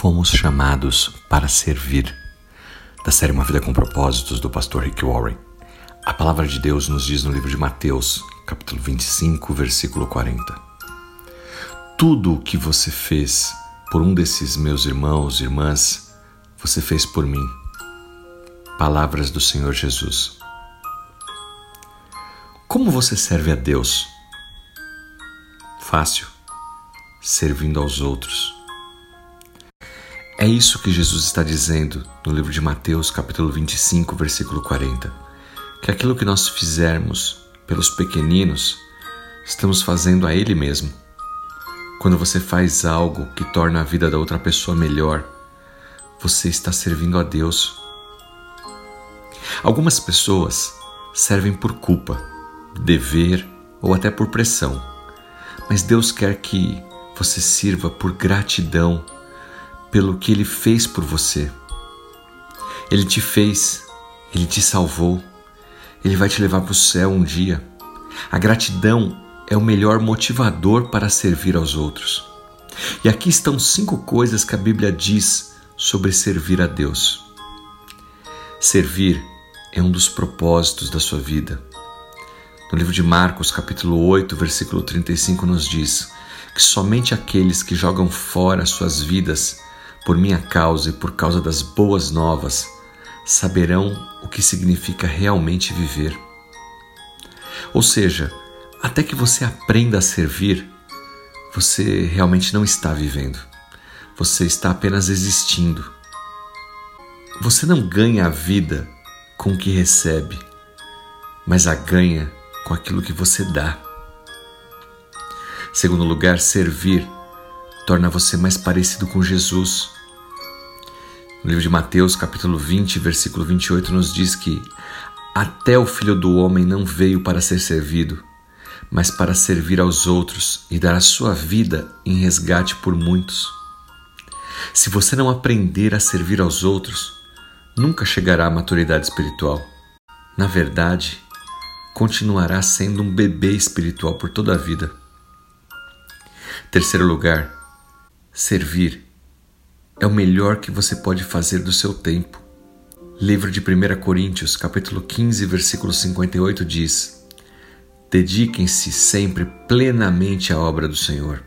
Fomos chamados para servir. Da série Uma Vida com Propósitos, do pastor Rick Warren. A palavra de Deus nos diz no livro de Mateus, capítulo 25, versículo 40. Tudo o que você fez por um desses meus irmãos e irmãs, você fez por mim. Palavras do Senhor Jesus. Como você serve a Deus? Fácil, servindo aos outros é isso que Jesus está dizendo no livro de Mateus, capítulo 25, versículo 40. Que aquilo que nós fizermos pelos pequeninos, estamos fazendo a Ele mesmo. Quando você faz algo que torna a vida da outra pessoa melhor, você está servindo a Deus. Algumas pessoas servem por culpa, dever ou até por pressão, mas Deus quer que você sirva por gratidão pelo que ele fez por você. Ele te fez, ele te salvou, ele vai te levar para o céu um dia. A gratidão é o melhor motivador para servir aos outros. E aqui estão cinco coisas que a Bíblia diz sobre servir a Deus. Servir é um dos propósitos da sua vida. No livro de Marcos, capítulo 8, versículo 35, nos diz que somente aqueles que jogam fora suas vidas por minha causa e por causa das boas novas, saberão o que significa realmente viver. Ou seja, até que você aprenda a servir, você realmente não está vivendo. Você está apenas existindo. Você não ganha a vida com o que recebe, mas a ganha com aquilo que você dá. Segundo lugar, servir torna você mais parecido com Jesus. No livro de Mateus, capítulo 20, versículo 28, nos diz que até o filho do homem não veio para ser servido, mas para servir aos outros e dar a sua vida em resgate por muitos. Se você não aprender a servir aos outros, nunca chegará à maturidade espiritual. Na verdade, continuará sendo um bebê espiritual por toda a vida. Terceiro lugar, servir é o melhor que você pode fazer do seu tempo. Livro de 1 Coríntios, capítulo 15, versículo 58 diz: Dediquem-se sempre plenamente à obra do Senhor.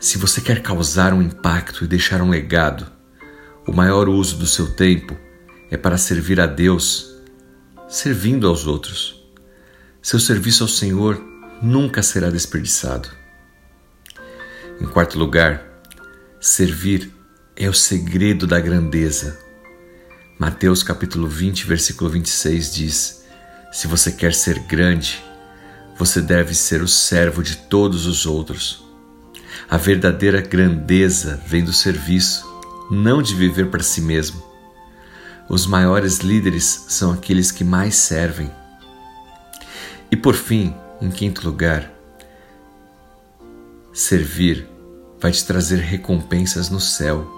Se você quer causar um impacto e deixar um legado, o maior uso do seu tempo é para servir a Deus, servindo aos outros. Seu serviço ao Senhor nunca será desperdiçado. Em quarto lugar, servir é o segredo da grandeza. Mateus capítulo 20, versículo 26 diz: Se você quer ser grande, você deve ser o servo de todos os outros. A verdadeira grandeza vem do serviço, não de viver para si mesmo. Os maiores líderes são aqueles que mais servem. E por fim, em quinto lugar, servir vai te trazer recompensas no céu.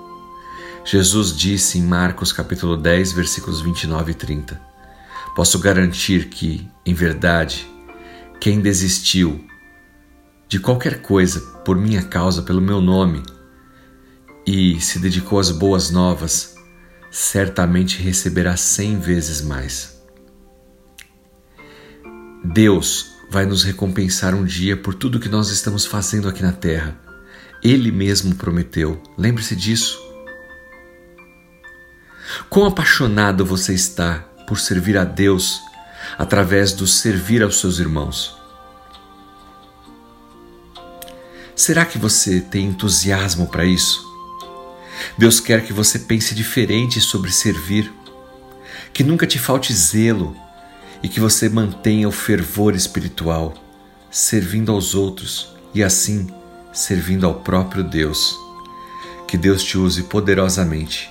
Jesus disse em Marcos capítulo 10, versículos 29 e 30: Posso garantir que, em verdade, quem desistiu de qualquer coisa por minha causa, pelo meu nome, e se dedicou às boas novas, certamente receberá cem vezes mais. Deus vai nos recompensar um dia por tudo que nós estamos fazendo aqui na terra. Ele mesmo prometeu, lembre-se disso. Quão apaixonado você está por servir a Deus através do servir aos seus irmãos? Será que você tem entusiasmo para isso? Deus quer que você pense diferente sobre servir, que nunca te falte zelo e que você mantenha o fervor espiritual, servindo aos outros e assim servindo ao próprio Deus. Que Deus te use poderosamente